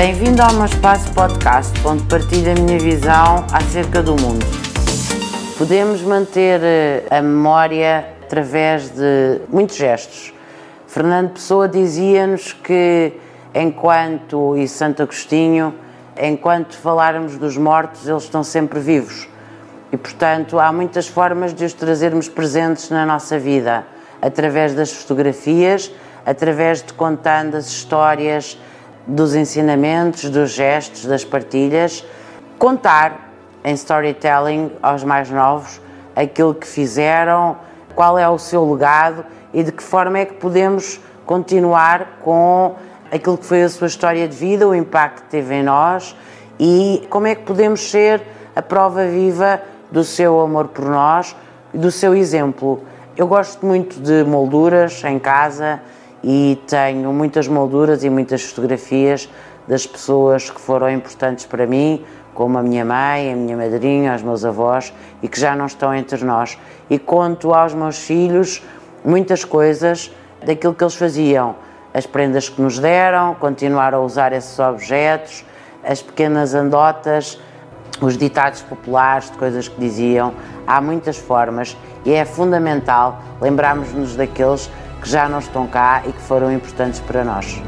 Bem-vindo ao meu espaço podcast, onde partilho a minha visão acerca do mundo. Podemos manter eh, a memória através de muitos gestos. Fernando Pessoa dizia-nos que, enquanto, e Santo Agostinho, enquanto falarmos dos mortos, eles estão sempre vivos. E, portanto, há muitas formas de os trazermos presentes na nossa vida, através das fotografias, através de contando as histórias dos ensinamentos, dos gestos, das partilhas, contar em storytelling aos mais novos aquilo que fizeram, qual é o seu legado e de que forma é que podemos continuar com aquilo que foi a sua história de vida, o impacto que teve em nós e como é que podemos ser a prova viva do seu amor por nós do seu exemplo. Eu gosto muito de molduras em casa e tenho muitas molduras e muitas fotografias das pessoas que foram importantes para mim, como a minha mãe, a minha madrinha, os meus avós e que já não estão entre nós. E conto aos meus filhos muitas coisas daquilo que eles faziam, as prendas que nos deram, continuar a usar esses objetos, as pequenas andotas, os ditados populares de coisas que diziam. Há muitas formas e é fundamental lembrarmos-nos daqueles que já não estão cá e que foram importantes para nós.